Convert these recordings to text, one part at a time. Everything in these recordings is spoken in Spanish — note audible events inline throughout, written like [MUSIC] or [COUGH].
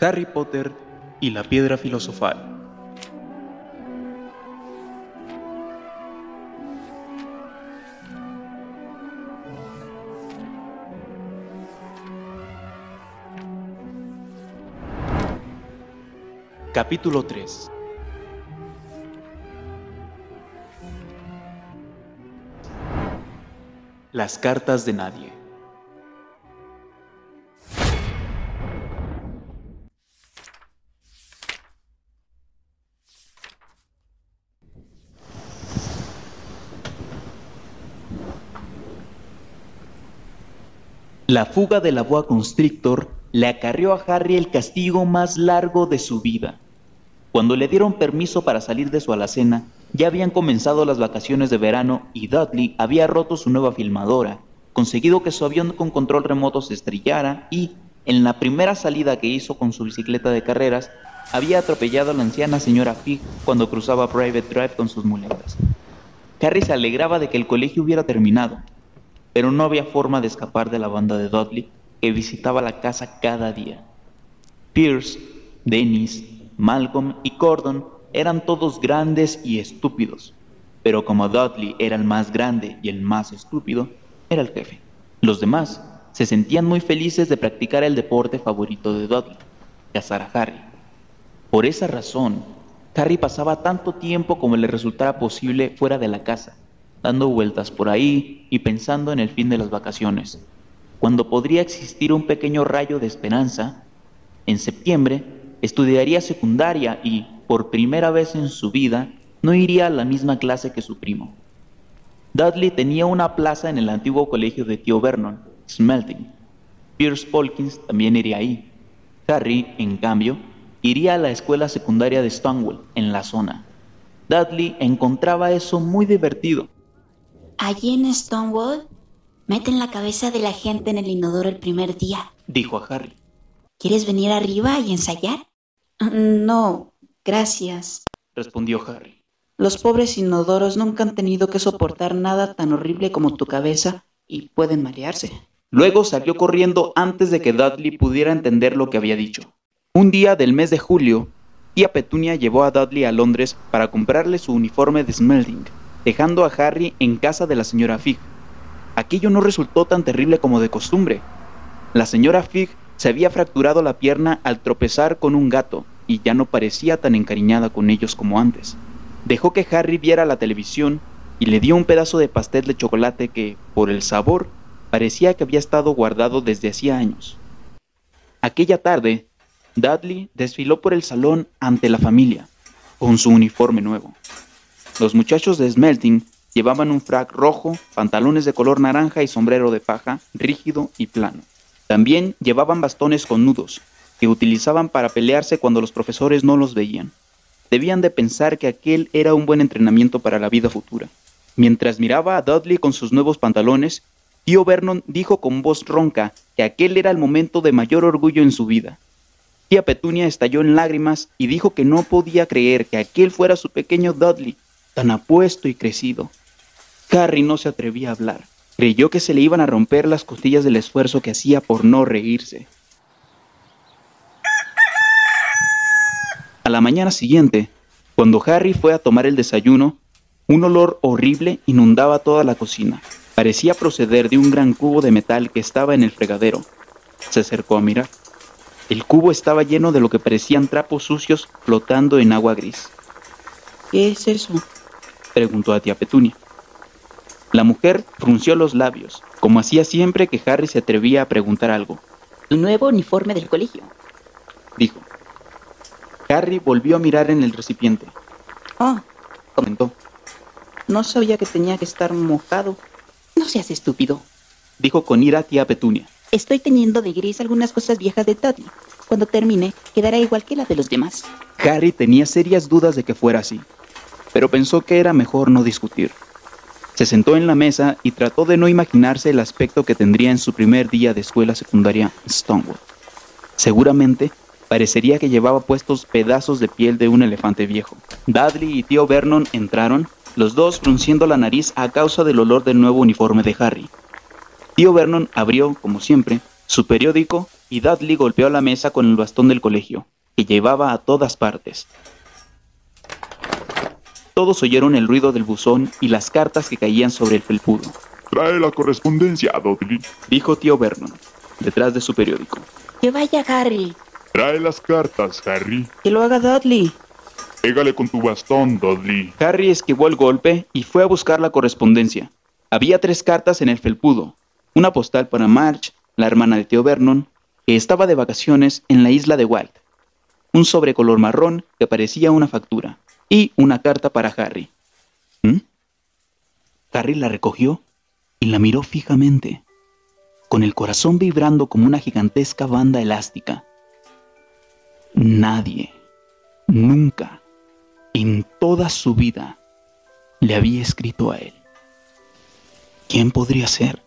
Harry Potter y la piedra filosofal. Capítulo 3 Las cartas de nadie La fuga de la boa constrictor le acarrió a Harry el castigo más largo de su vida. Cuando le dieron permiso para salir de su alacena, ya habían comenzado las vacaciones de verano y Dudley había roto su nueva filmadora, conseguido que su avión con control remoto se estrellara y, en la primera salida que hizo con su bicicleta de carreras, había atropellado a la anciana señora Fig cuando cruzaba Private Drive con sus muletas. Harry se alegraba de que el colegio hubiera terminado, pero no había forma de escapar de la banda de Dudley que visitaba la casa cada día. Pierce, Dennis, Malcolm y Gordon eran todos grandes y estúpidos, pero como Dudley era el más grande y el más estúpido, era el jefe. Los demás se sentían muy felices de practicar el deporte favorito de Dudley, cazar a Harry. Por esa razón, Harry pasaba tanto tiempo como le resultara posible fuera de la casa, dando vueltas por ahí y pensando en el fin de las vacaciones. Cuando podría existir un pequeño rayo de esperanza, en septiembre estudiaría secundaria y, por primera vez en su vida, no iría a la misma clase que su primo. Dudley tenía una plaza en el antiguo colegio de tío Vernon, Smelting. Pierce Polkins también iría ahí. Harry, en cambio, iría a la escuela secundaria de Stonewall, en la zona. Dudley encontraba eso muy divertido Allí en Stonewall, meten la cabeza de la gente en el inodoro el primer día, dijo a Harry. ¿Quieres venir arriba y ensayar? Mm, no, gracias, respondió Harry. Los pobres inodoros nunca han tenido que soportar nada tan horrible como tu cabeza y pueden marearse. Luego salió corriendo antes de que Dudley pudiera entender lo que había dicho. Un día del mes de julio, tía Petunia llevó a Dudley a Londres para comprarle su uniforme de smelting dejando a Harry en casa de la señora Fig. Aquello no resultó tan terrible como de costumbre. La señora Fig se había fracturado la pierna al tropezar con un gato y ya no parecía tan encariñada con ellos como antes. Dejó que Harry viera la televisión y le dio un pedazo de pastel de chocolate que, por el sabor, parecía que había estado guardado desde hacía años. Aquella tarde, Dudley desfiló por el salón ante la familia, con su uniforme nuevo. Los muchachos de Smelting llevaban un frac rojo, pantalones de color naranja y sombrero de paja, rígido y plano. También llevaban bastones con nudos, que utilizaban para pelearse cuando los profesores no los veían. Debían de pensar que aquel era un buen entrenamiento para la vida futura. Mientras miraba a Dudley con sus nuevos pantalones, tío Vernon dijo con voz ronca que aquel era el momento de mayor orgullo en su vida. Tía Petunia estalló en lágrimas y dijo que no podía creer que aquel fuera su pequeño Dudley, tan apuesto y crecido. Harry no se atrevía a hablar. Creyó que se le iban a romper las costillas del esfuerzo que hacía por no reírse. A la mañana siguiente, cuando Harry fue a tomar el desayuno, un olor horrible inundaba toda la cocina. Parecía proceder de un gran cubo de metal que estaba en el fregadero. Se acercó a mirar. El cubo estaba lleno de lo que parecían trapos sucios flotando en agua gris. ¿Qué es eso? Preguntó a tía Petunia. La mujer frunció los labios, como hacía siempre que Harry se atrevía a preguntar algo. El nuevo uniforme del colegio, dijo. Harry volvió a mirar en el recipiente. Ah, comentó. No sabía que tenía que estar mojado. No seas estúpido, dijo con ira tía Petunia. Estoy teniendo de gris algunas cosas viejas de Tati. Cuando termine, quedará igual que la de los demás. Harry tenía serias dudas de que fuera así pero pensó que era mejor no discutir. Se sentó en la mesa y trató de no imaginarse el aspecto que tendría en su primer día de escuela secundaria Stonewall. Seguramente parecería que llevaba puestos pedazos de piel de un elefante viejo. Dudley y tío Vernon entraron, los dos frunciendo la nariz a causa del olor del nuevo uniforme de Harry. Tío Vernon abrió, como siempre, su periódico y Dudley golpeó la mesa con el bastón del colegio, que llevaba a todas partes. Todos oyeron el ruido del buzón y las cartas que caían sobre el felpudo. Trae la correspondencia, Dudley. Dijo tío Vernon, detrás de su periódico. Que vaya Harry. Trae las cartas, Harry. Que lo haga Dudley. Pégale con tu bastón, Dudley. Harry esquivó el golpe y fue a buscar la correspondencia. Había tres cartas en el felpudo. Una postal para Marge, la hermana de tío Vernon, que estaba de vacaciones en la isla de Walt. Un sobre color marrón que parecía una factura. Y una carta para Harry. ¿Mm? Harry la recogió y la miró fijamente, con el corazón vibrando como una gigantesca banda elástica. Nadie, nunca, en toda su vida, le había escrito a él. ¿Quién podría ser?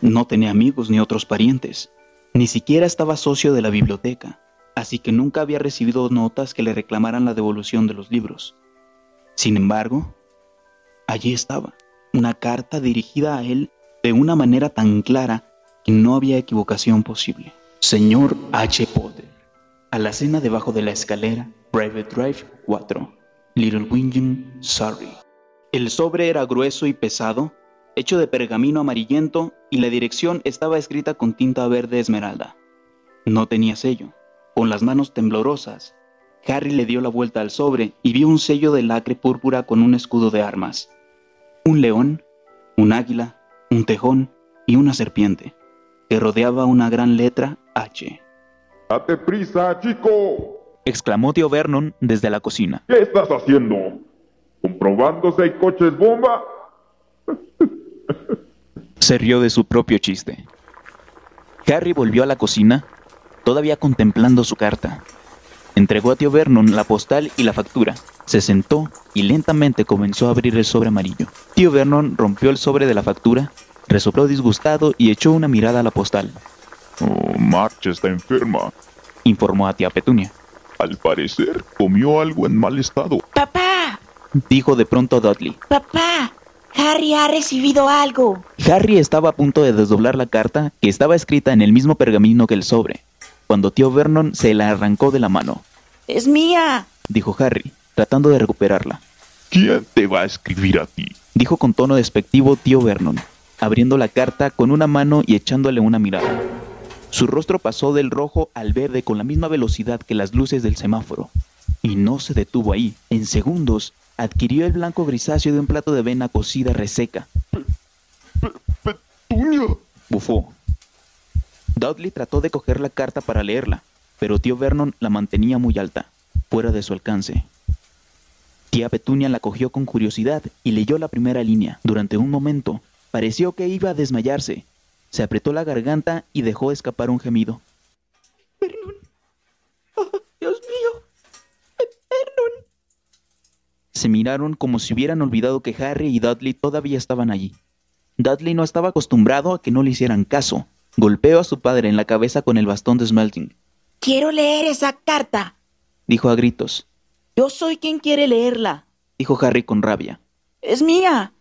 No tenía amigos ni otros parientes, ni siquiera estaba socio de la biblioteca, así que nunca había recibido notas que le reclamaran la devolución de los libros. Sin embargo, allí estaba, una carta dirigida a él de una manera tan clara que no había equivocación posible. Señor H. Potter, a la cena debajo de la escalera, Private Drive 4, Little Wingen, Surrey. El sobre era grueso y pesado, hecho de pergamino amarillento y la dirección estaba escrita con tinta verde esmeralda. No tenía sello. Con las manos temblorosas, Harry le dio la vuelta al sobre y vio un sello de lacre púrpura con un escudo de armas un león, un águila, un tejón y una serpiente, que rodeaba una gran letra H. ¡Date prisa, chico! exclamó tío Vernon desde la cocina. ¿Qué estás haciendo? ¿Comprobando si hay coches bomba? Se rió de su propio chiste. Harry volvió a la cocina, todavía contemplando su carta. Entregó a tío Vernon la postal y la factura. Se sentó y lentamente comenzó a abrir el sobre amarillo. Tío Vernon rompió el sobre de la factura, resopló disgustado y echó una mirada a la postal. Oh, March está enferma, informó a tía Petunia. Al parecer, comió algo en mal estado. ¡Papá! dijo de pronto Dudley. ¡Papá! Harry ha recibido algo. Harry estaba a punto de desdoblar la carta que estaba escrita en el mismo pergamino que el sobre, cuando tío Vernon se la arrancó de la mano. ¡Es mía! dijo Harry, tratando de recuperarla. ¿Quién te va a escribir a ti? dijo con tono despectivo tío Vernon, abriendo la carta con una mano y echándole una mirada. Su rostro pasó del rojo al verde con la misma velocidad que las luces del semáforo. Y no se detuvo ahí. En segundos, adquirió el blanco grisáceo de un plato de avena cocida reseca. ¡Petunia! Bufó. Dudley trató de coger la carta para leerla, pero tío Vernon la mantenía muy alta, fuera de su alcance. Tía Petunia la cogió con curiosidad y leyó la primera línea. Durante un momento, pareció que iba a desmayarse. Se apretó la garganta y dejó escapar un gemido. Vernon. Oh, Dios mío. Vernon. Se miraron como si hubieran olvidado que Harry y Dudley todavía estaban allí. Dudley no estaba acostumbrado a que no le hicieran caso. Golpeó a su padre en la cabeza con el bastón de Smelting. Quiero leer esa carta. Dijo a gritos. Yo soy quien quiere leerla. Dijo Harry con rabia. Es mía.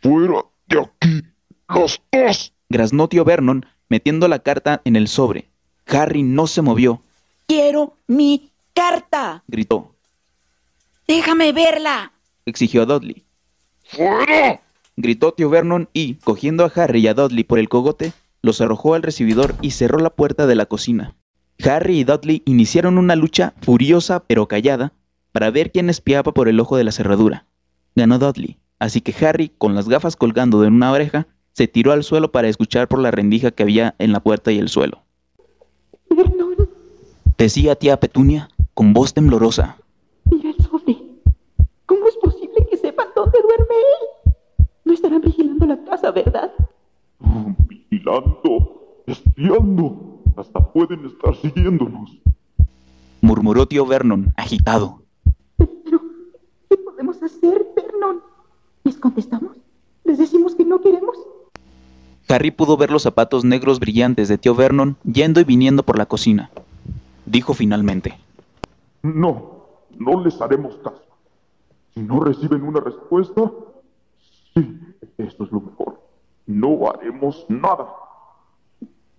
¡Fuera de aquí! ¡Los dos! Graznó tío Vernon metiendo la carta en el sobre. Harry no se movió. Quiero mi carta. Gritó. Déjame verla. Exigió a Dudley. ¡Fuera! Gritó tío Vernon y, cogiendo a Harry y a Dudley por el cogote, los arrojó al recibidor y cerró la puerta de la cocina. Harry y Dudley iniciaron una lucha furiosa pero callada para ver quién espiaba por el ojo de la cerradura. Ganó Dudley, así que Harry, con las gafas colgando de una oreja, se tiró al suelo para escuchar por la rendija que había en la puerta y el suelo. Vernon, Decía tía Petunia, con voz temblorosa. mira el sobre. ¿Cómo es posible que sepan dónde duerme él? No estarán vigilando la casa, ¿verdad? Vigilando, espiando. Hasta pueden estar siguiéndonos. Murmuró tío Vernon, agitado. Pero, ¿qué podemos hacer, Vernon? ¿Les contestamos? ¿Les decimos que no queremos? Harry pudo ver los zapatos negros brillantes de tío Vernon yendo y viniendo por la cocina. Dijo finalmente. No, no les haremos caso. Si no reciben una respuesta, sí, esto es lo mejor. No haremos nada.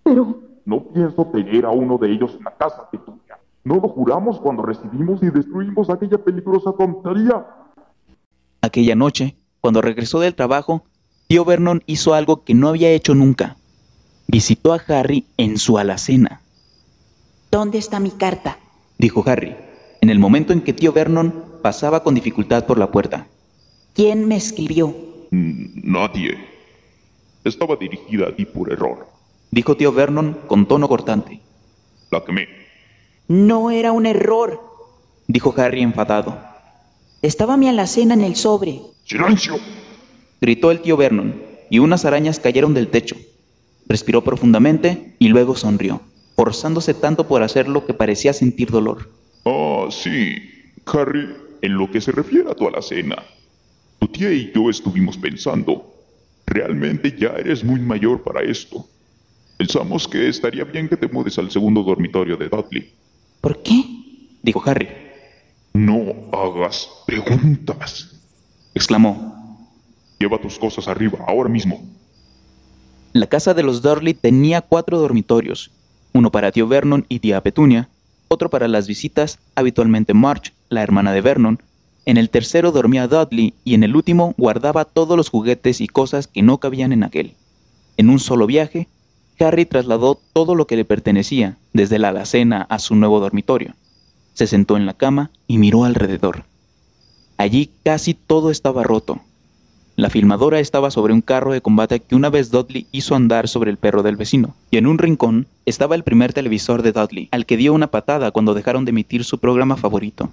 Pero, No pienso tener a uno de ellos en la casa, Petunia. No lo juramos cuando recibimos y destruimos aquella peligrosa tontería. Aquella noche, cuando regresó del trabajo, tío Vernon hizo algo que no había hecho nunca. Visitó a Harry en su alacena. ¿Dónde está mi carta? dijo Harry, en el momento en que tío Vernon pasaba con dificultad por la puerta. ¿Quién me escribió? Mm, Nadie. Estaba dirigida a ti por error. Dijo tío Vernon con tono cortante. La quemé. No era un error. Dijo Harry enfadado. Estaba mi alacena en el sobre. ¡Silencio! Gritó el tío Vernon, y unas arañas cayeron del techo. Respiró profundamente y luego sonrió, forzándose tanto por hacerlo que parecía sentir dolor. Ah, sí. Harry, en lo que se refiere a tu alacena, tu tía y yo estuvimos pensando. Realmente ya eres muy mayor para esto. Pensamos que estaría bien que te mudes al segundo dormitorio de Dudley. ¿Por qué? Dijo Harry. No hagas preguntas. Exclamó. Lleva tus cosas arriba, ahora mismo. La casa de los Dudley tenía cuatro dormitorios, uno para tío Vernon y tía Petunia, otro para las visitas, habitualmente March, la hermana de Vernon. En el tercero dormía Dudley y en el último guardaba todos los juguetes y cosas que no cabían en aquel. En un solo viaje, Harry trasladó todo lo que le pertenecía, desde la alacena a su nuevo dormitorio. Se sentó en la cama y miró alrededor. Allí casi todo estaba roto. La filmadora estaba sobre un carro de combate que una vez Dudley hizo andar sobre el perro del vecino, y en un rincón estaba el primer televisor de Dudley, al que dio una patada cuando dejaron de emitir su programa favorito.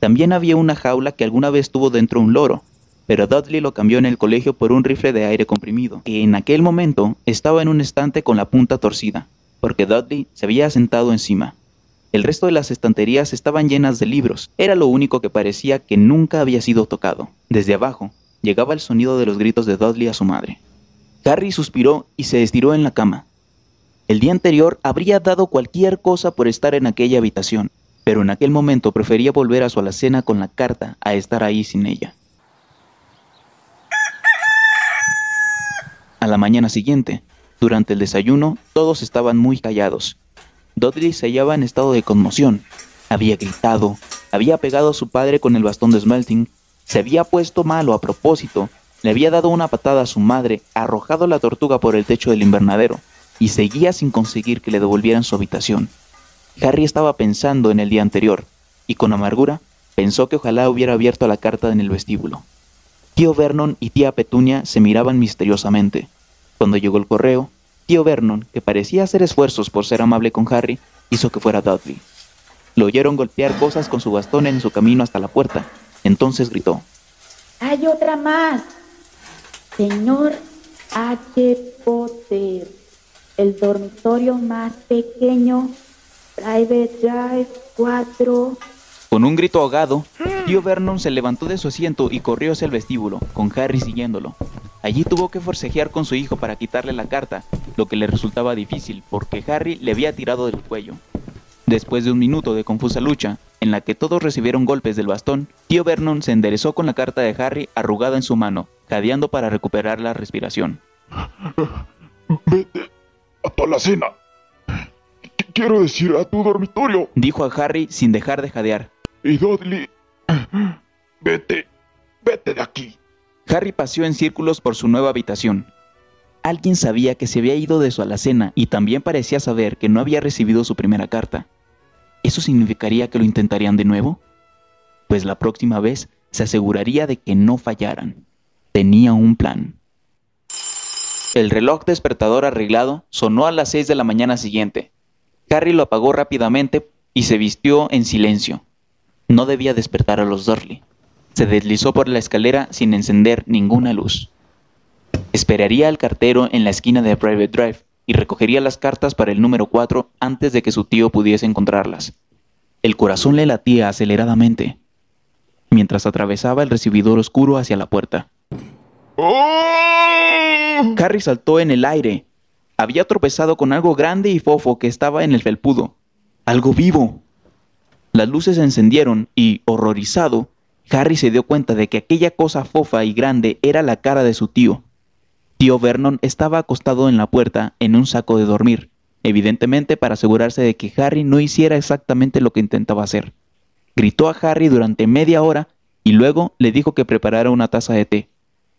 También había una jaula que alguna vez tuvo dentro un loro, pero Dudley lo cambió en el colegio por un rifle de aire comprimido, que en aquel momento estaba en un estante con la punta torcida, porque Dudley se había sentado encima. El resto de las estanterías estaban llenas de libros, era lo único que parecía que nunca había sido tocado. Desde abajo, llegaba el sonido de los gritos de Dudley a su madre. Harry suspiró y se estiró en la cama. El día anterior habría dado cualquier cosa por estar en aquella habitación, pero en aquel momento prefería volver a su alacena con la carta a estar ahí sin ella. A la mañana siguiente, durante el desayuno, todos estaban muy callados. Dudley se hallaba en estado de conmoción. Había gritado, había pegado a su padre con el bastón de Smelting, se había puesto malo a propósito, le había dado una patada a su madre, arrojado la tortuga por el techo del invernadero, y seguía sin conseguir que le devolvieran su habitación. Harry estaba pensando en el día anterior, y con amargura pensó que ojalá hubiera abierto la carta en el vestíbulo. Tío Vernon y tía Petunia se miraban misteriosamente. Cuando llegó el correo, tío Vernon, que parecía hacer esfuerzos por ser amable con Harry, hizo que fuera Dudley. Lo oyeron golpear cosas con su bastón en su camino hasta la puerta. Entonces gritó. Hay otra más. Señor H. Potter, el dormitorio más pequeño, Private Drive 4. Con un grito ahogado, tío Vernon se levantó de su asiento y corrió hacia el vestíbulo, con Harry siguiéndolo. Allí tuvo que forcejear con su hijo para quitarle la carta, lo que le resultaba difícil porque Harry le había tirado del cuello. Después de un minuto de confusa lucha, en la que todos recibieron golpes del bastón, tío Vernon se enderezó con la carta de Harry arrugada en su mano, jadeando para recuperar la respiración. [LAUGHS] Vete a tu alacena. Qu- Quiero decir, a tu dormitorio. Dijo a Harry sin dejar de jadear. Y Dudley, [CLEARS THROAT] vete, vete de aquí. Harry paseó en círculos por su nueva habitación. Alguien sabía que se había ido de su alacena y también parecía saber que no había recibido su primera carta. ¿Eso significaría que lo intentarían de nuevo? Pues la próxima vez se aseguraría de que no fallaran. Tenía un plan. El reloj despertador arreglado sonó a las seis de la mañana siguiente. Harry lo apagó rápidamente y se vistió en silencio. No debía despertar a los Dursley. Se deslizó por la escalera sin encender ninguna luz. Esperaría al cartero en la esquina de Private Drive y recogería las cartas para el número 4 antes de que su tío pudiese encontrarlas. El corazón le latía aceleradamente mientras atravesaba el recibidor oscuro hacia la puerta. ¡Oh! Harry saltó en el aire. Había tropezado con algo grande y fofo que estaba en el felpudo. Algo vivo. Las luces se encendieron y, horrorizado, Harry se dio cuenta de que aquella cosa fofa y grande era la cara de su tío. Tío Vernon estaba acostado en la puerta en un saco de dormir, evidentemente para asegurarse de que Harry no hiciera exactamente lo que intentaba hacer. Gritó a Harry durante media hora y luego le dijo que preparara una taza de té.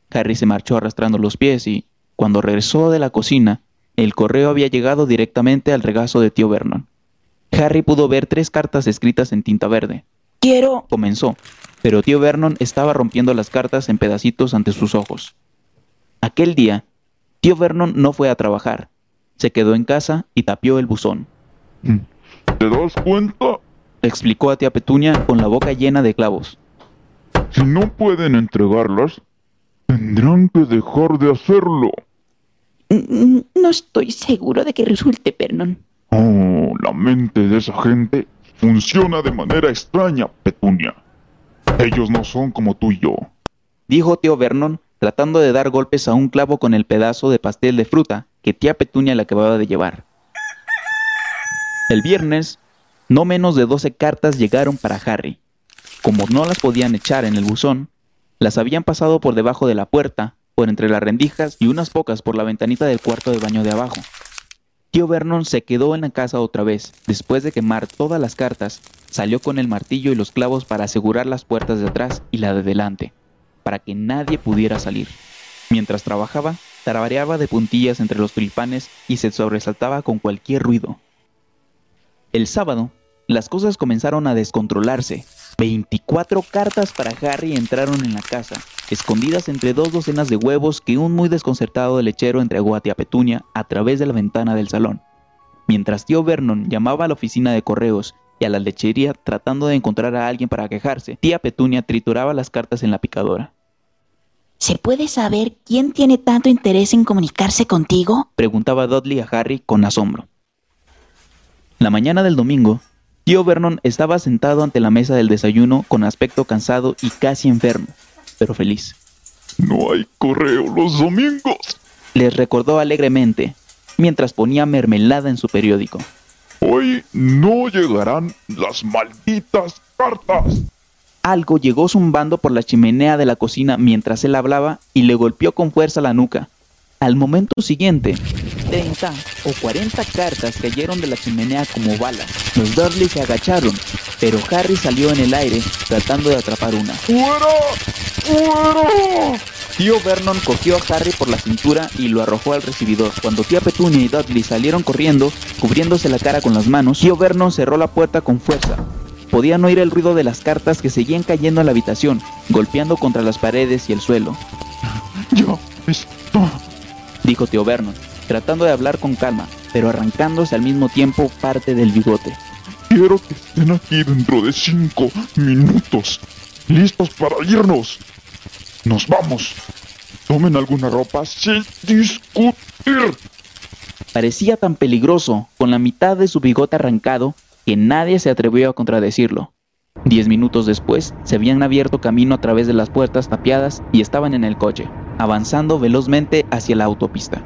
Harry se marchó arrastrando los pies y, cuando regresó de la cocina, el correo había llegado directamente al regazo de tío Vernon. Harry pudo ver tres cartas escritas en tinta verde. Quiero... Comenzó, pero tío Vernon estaba rompiendo las cartas en pedacitos ante sus ojos. Aquel día, tío Vernon no fue a trabajar. Se quedó en casa y tapió el buzón. ¿Te das cuenta? Explicó a tía Petunia con la boca llena de clavos. Si no pueden entregarlas, tendrán que dejar de hacerlo. Mm, No estoy seguro de que resulte, Vernon. Oh, la mente de esa gente funciona de manera extraña, Petunia. Ellos no son como tú y yo. Dijo tío Vernon, tratando de dar golpes a un clavo con el pedazo de pastel de fruta que tía Petunia le acababa de llevar. El viernes, no menos de 12 cartas llegaron para Harry. Como no las podían echar en el buzón, las habían pasado por debajo de la puerta, por entre las rendijas y unas pocas por la ventanita del cuarto de baño de abajo. Tío Vernon se quedó en la casa otra vez. Después de quemar todas las cartas, salió con el martillo y los clavos para asegurar las puertas de atrás y la de delante, para que nadie pudiera salir. Mientras trabajaba, tarareaba de puntillas entre los tulipanes y se sobresaltaba con cualquier ruido. El sábado, las cosas comenzaron a descontrolarse. 24 cartas para Harry entraron en la casa, escondidas entre dos docenas de huevos que un muy desconcertado lechero entregó a tía Petunia a través de la ventana del salón. Mientras tío Vernon llamaba a la oficina de correos y a la lechería tratando de encontrar a alguien para quejarse, tía Petunia trituraba las cartas en la picadora. ¿Se puede saber quién tiene tanto interés en comunicarse contigo? Preguntaba Dudley a Harry con asombro. La mañana del domingo, tío Vernon estaba sentado ante la mesa del desayuno con aspecto cansado y casi enfermo, pero feliz. No hay correo los domingos. Les recordó alegremente, mientras ponía mermelada en su periódico. Hoy no llegarán las malditas cartas. Algo llegó zumbando por la chimenea de la cocina mientras él hablaba y le golpeó con fuerza la nuca. Al momento siguiente, 30 o 40 cartas cayeron de la chimenea como balas. Los Dudley se agacharon, pero Harry salió en el aire tratando de atrapar una. ¡Fuera! ¡Fuera! Tío Vernon cogió a Harry por la cintura y lo arrojó al recibidor. Cuando tía Petunia y Dudley salieron corriendo, cubriéndose la cara con las manos, tío Vernon cerró la puerta con fuerza. Podían oír el ruido de las cartas que seguían cayendo a la habitación, golpeando contra las paredes y el suelo. Ya está. Dijo tío Vernon, tratando de hablar con calma, pero arrancándose al mismo tiempo parte del bigote. Quiero que estén aquí dentro de cinco minutos. Listos para irnos. Nos vamos. Tomen alguna ropa sin discutir. Parecía tan peligroso, con la mitad de su bigote arrancado, que nadie se atrevió a contradecirlo. Diez minutos después, se habían abierto camino a través de las puertas tapiadas y estaban en el coche, avanzando velozmente hacia la autopista.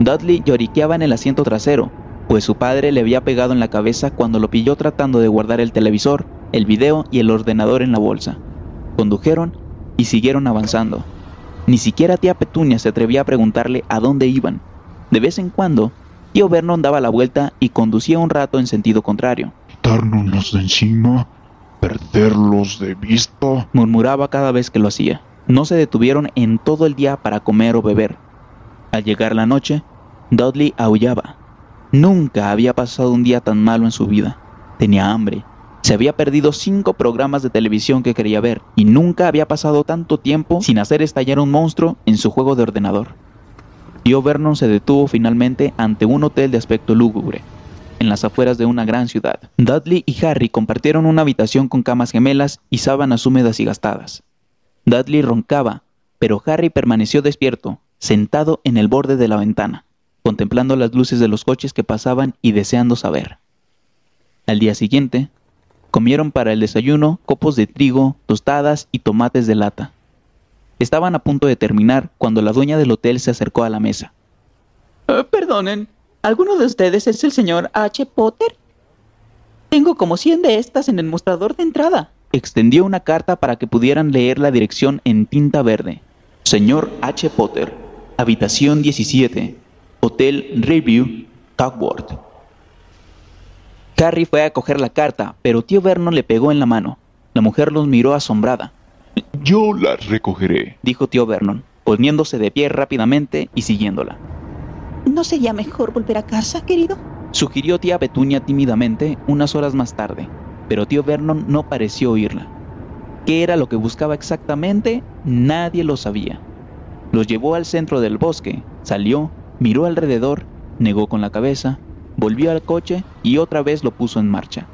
Dudley lloriqueaba en el asiento trasero, pues su padre le había pegado en la cabeza cuando lo pilló tratando de guardar el televisor, el video y el ordenador en la bolsa. Condujeron y siguieron avanzando. Ni siquiera tía Petunia se atrevía a preguntarle a dónde iban. De vez en cuando, tío Vernon daba la vuelta y conducía un rato en sentido contrario. Quitárnoslos de encima. Perderlos de vista. Murmuraba cada vez que lo hacía. No se detuvieron en todo el día para comer o beber. Al llegar la noche, Dudley aullaba. Nunca había pasado un día tan malo en su vida. Tenía hambre. Se había perdido cinco programas de televisión que quería ver y nunca había pasado tanto tiempo sin hacer estallar un monstruo en su juego de ordenador. Tío Vernon se detuvo finalmente ante un hotel de aspecto lúgubre, en las afueras de una gran ciudad. Dudley y Harry compartieron una habitación con camas gemelas y sábanas húmedas y gastadas. Dudley roncaba, pero Harry permaneció despierto, sentado en el borde de la ventana, contemplando las luces de los coches que pasaban y deseando saber. Al día siguiente, comieron para el desayuno copos de trigo, tostadas y tomates de lata. Estaban a punto de terminar cuando la dueña del hotel se acercó a la mesa. Eh, perdonen, ¿alguno de ustedes es el señor H. Potter? Tengo como 100 de estas en el mostrador de entrada. Extendió una carta para que pudieran leer la dirección en tinta verde. Señor H. Potter, habitación 17, Hotel Review, Tugboat. Harry fue a coger la carta, pero tío Vernon le pegó en la mano. La mujer los miró asombrada. Yo las recogeré, dijo tío Vernon, poniéndose de pie rápidamente y siguiéndola. ¿No sería mejor volver a casa, querido? Sugirió tía Petunia tímidamente unas horas más tarde, pero tío Vernon no pareció oírla. ¿Qué era lo que buscaba exactamente? Nadie lo sabía. Los llevó al centro del bosque, salió, miró alrededor, negó con la cabeza, volvió al coche y otra vez lo puso en marcha.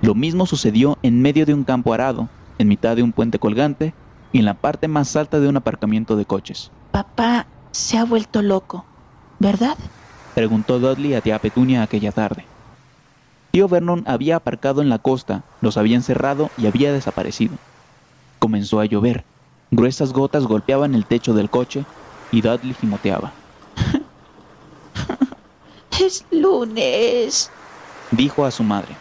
Lo mismo sucedió en medio de un campo arado, en mitad de un puente colgante y en la parte más alta de un aparcamiento de coches. Papá se ha vuelto loco, ¿verdad? Preguntó Dudley a tía Petunia aquella tarde. Tío Vernon había aparcado en la costa, los había encerrado y había desaparecido. Comenzó a llover. Gruesas gotas golpeaban el techo del coche y Dudley gimoteaba. Es lunes, Dijo a su madre.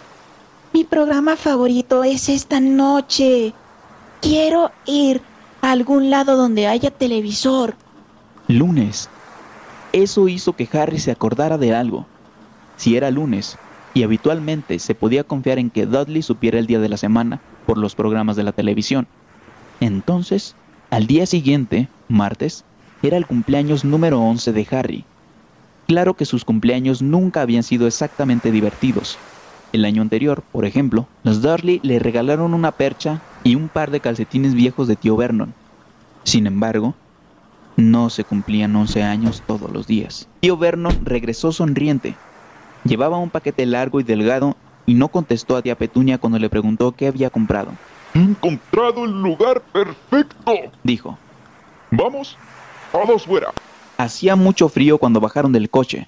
Mi programa favorito es esta noche. Quiero ir a algún lado donde haya televisor. Lunes. Eso hizo que Harry se acordara de algo. Si era lunes, y habitualmente se podía confiar en que Dudley supiera el día de la semana por los programas de la televisión. Entonces, al día siguiente, martes, era el cumpleaños número 11 de Harry. Claro que sus cumpleaños nunca habían sido exactamente divertidos. El año anterior, por ejemplo, los Dudley le regalaron una percha y un par de calcetines viejos de tío Vernon. Sin embargo, no se cumplían 11 años todos los días. Tío Vernon regresó sonriente. Llevaba un paquete largo y delgado y no contestó a tía Petunia cuando le preguntó qué había comprado. He encontrado el lugar perfecto. Dijo, Vamos, todos fuera. Hacía mucho frío cuando bajaron del coche.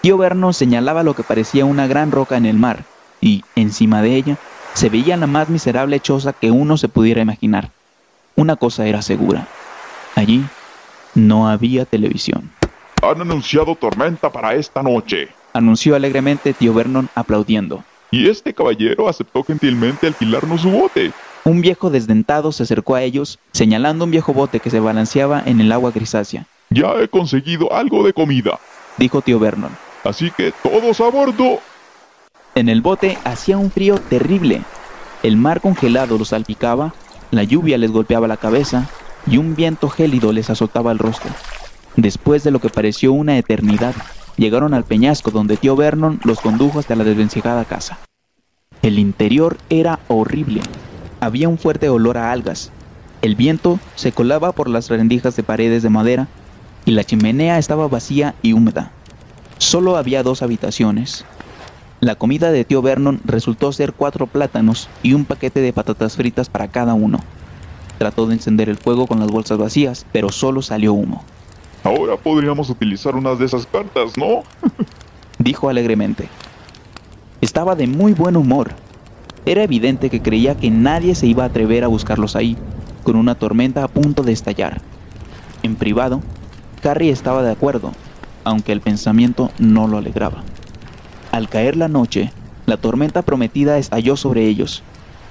Tío Vernon señalaba lo que parecía una gran roca en el mar, y, encima de ella, se veía la más miserable choza que uno se pudiera imaginar. Una cosa era segura. Allí no había televisión. Han anunciado tormenta para esta noche. Anunció alegremente tío Vernon aplaudiendo. Y este caballero aceptó gentilmente alquilarnos su bote. Un viejo desdentado se acercó a ellos, señalando un viejo bote que se balanceaba en el agua grisácea. Ya he conseguido algo de comida. Dijo tío Vernon. Así que todos a bordo. En el bote hacía un frío terrible. El mar congelado los salpicaba, la lluvia les golpeaba la cabeza y un viento gélido les azotaba el rostro. Después de lo que pareció una eternidad, llegaron al peñasco donde tío Vernon los condujo hasta la desvencijada casa. El interior era horrible. Había un fuerte olor a algas. El viento se colaba por las rendijas de paredes de madera y la chimenea estaba vacía y húmeda. Solo había dos habitaciones. La comida de tío Vernon resultó ser cuatro plátanos y un paquete de patatas fritas para cada uno. Trató de encender el fuego con las bolsas vacías, pero solo salió humo. Ahora podríamos utilizar unas de esas cartas, ¿no? [LAUGHS] Dijo alegremente. Estaba de muy buen humor. Era evidente que creía que nadie se iba a atrever a buscarlos ahí, con una tormenta a punto de estallar. En privado, Harry estaba de acuerdo, aunque el pensamiento no lo alegraba. Al caer la noche, la tormenta prometida estalló sobre ellos.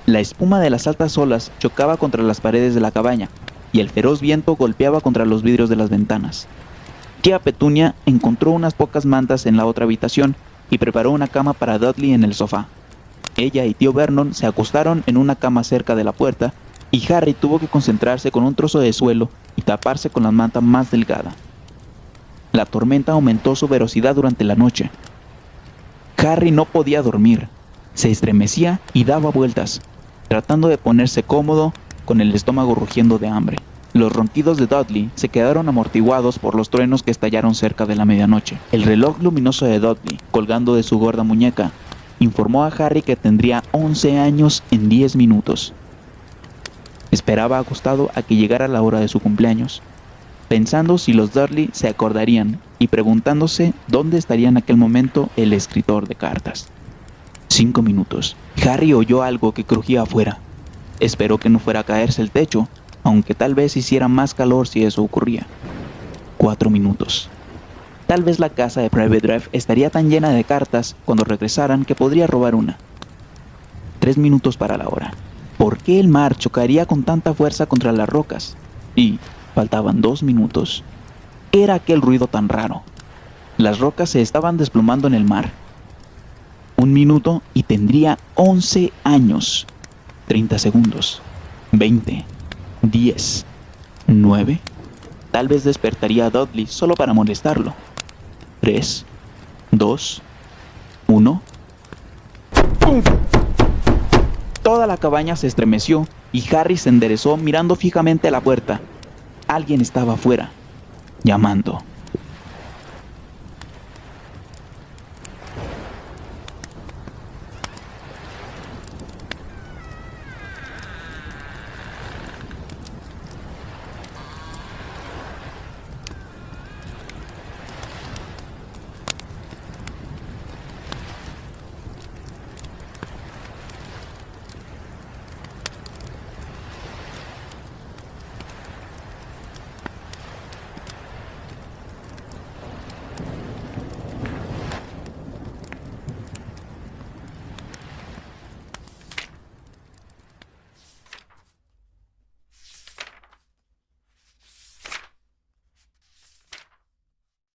La espuma de las altas olas chocaba contra las paredes de la cabaña y el feroz viento golpeaba contra los vidrios de las ventanas. Tía Petunia encontró unas pocas mantas en la otra habitación y preparó una cama para Dudley en el sofá. Ella y tío Vernon se acostaron en una cama cerca de la puerta y Harry tuvo que concentrarse con un trozo de suelo taparse con la manta más delgada. La tormenta aumentó su velocidad durante la noche. Harry no podía dormir. Se estremecía y daba vueltas, tratando de ponerse cómodo con el estómago rugiendo de hambre. Los ronquidos de Dudley se quedaron amortiguados por los truenos que estallaron cerca de la medianoche. El reloj luminoso de Dudley, colgando de su gorda muñeca, informó a Harry que tendría 11 años en 10 minutos. Esperaba acostado a que llegara la hora de su cumpleaños, pensando si los Dudley se acordarían y preguntándose dónde estaría en aquel momento el escritor de cartas. Cinco minutos. Harry oyó algo que crujía afuera. Esperó que no fuera a caerse el techo, aunque tal vez hiciera más calor si eso ocurría. Cuatro minutos. Tal vez la casa de Private Drive estaría tan llena de cartas cuando regresaran que podría robar una. Tres minutos para la hora. ¿Por qué el mar chocaría con tanta fuerza contra las rocas? Y faltaban dos minutos. ¿Qué era aquel ruido tan raro? Las rocas se estaban desplomando en el mar. Un minuto y tendría 11 años. 30 segundos. 20. 10. 9. Tal vez despertaría a Dudley solo para molestarlo. 3. 2. 1. Toda la cabaña se estremeció y Harry se enderezó mirando fijamente a la puerta. Alguien estaba afuera, llamando.